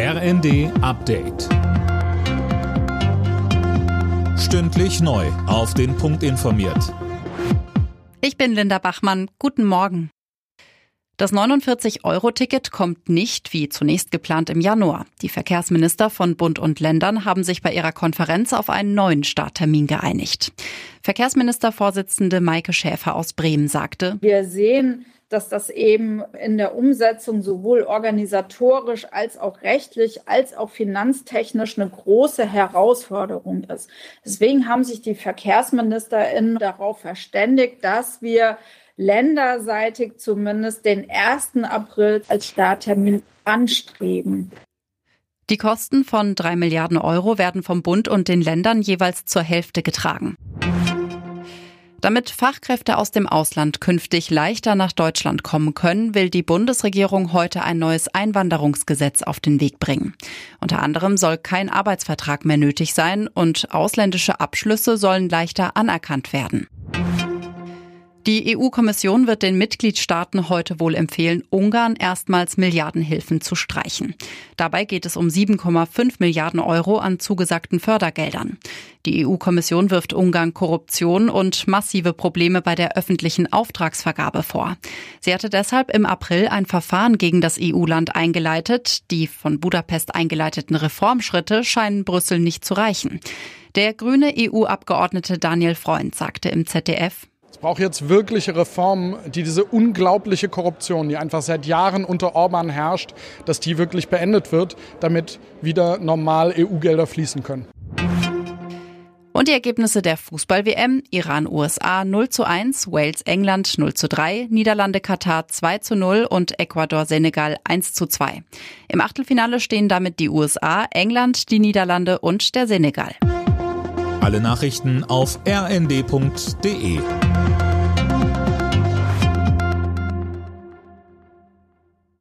RND Update. Stündlich neu. Auf den Punkt informiert. Ich bin Linda Bachmann. Guten Morgen. Das 49-Euro-Ticket kommt nicht, wie zunächst geplant, im Januar. Die Verkehrsminister von Bund und Ländern haben sich bei ihrer Konferenz auf einen neuen Starttermin geeinigt. Verkehrsministervorsitzende Maike Schäfer aus Bremen sagte, Wir sehen dass das eben in der Umsetzung sowohl organisatorisch als auch rechtlich als auch finanztechnisch eine große Herausforderung ist. Deswegen haben sich die VerkehrsministerInnen darauf verständigt, dass wir länderseitig zumindest den 1. April als Starttermin anstreben. Die Kosten von drei Milliarden Euro werden vom Bund und den Ländern jeweils zur Hälfte getragen. Damit Fachkräfte aus dem Ausland künftig leichter nach Deutschland kommen können, will die Bundesregierung heute ein neues Einwanderungsgesetz auf den Weg bringen. Unter anderem soll kein Arbeitsvertrag mehr nötig sein und ausländische Abschlüsse sollen leichter anerkannt werden. Die EU-Kommission wird den Mitgliedstaaten heute wohl empfehlen, Ungarn erstmals Milliardenhilfen zu streichen. Dabei geht es um 7,5 Milliarden Euro an zugesagten Fördergeldern. Die EU-Kommission wirft Ungarn Korruption und massive Probleme bei der öffentlichen Auftragsvergabe vor. Sie hatte deshalb im April ein Verfahren gegen das EU-Land eingeleitet. Die von Budapest eingeleiteten Reformschritte scheinen Brüssel nicht zu reichen. Der grüne EU-Abgeordnete Daniel Freund sagte im ZDF, es braucht jetzt wirkliche Reformen, die diese unglaubliche Korruption, die einfach seit Jahren unter Orban herrscht, dass die wirklich beendet wird, damit wieder normal EU-Gelder fließen können. Und die Ergebnisse der Fußball-WM, Iran-USA 0 zu 1, Wales-England 0 zu 3, Niederlande-Katar 2 zu 0 und Ecuador-Senegal 1 zu 2. Im Achtelfinale stehen damit die USA, England, die Niederlande und der Senegal. Alle Nachrichten auf rnd.de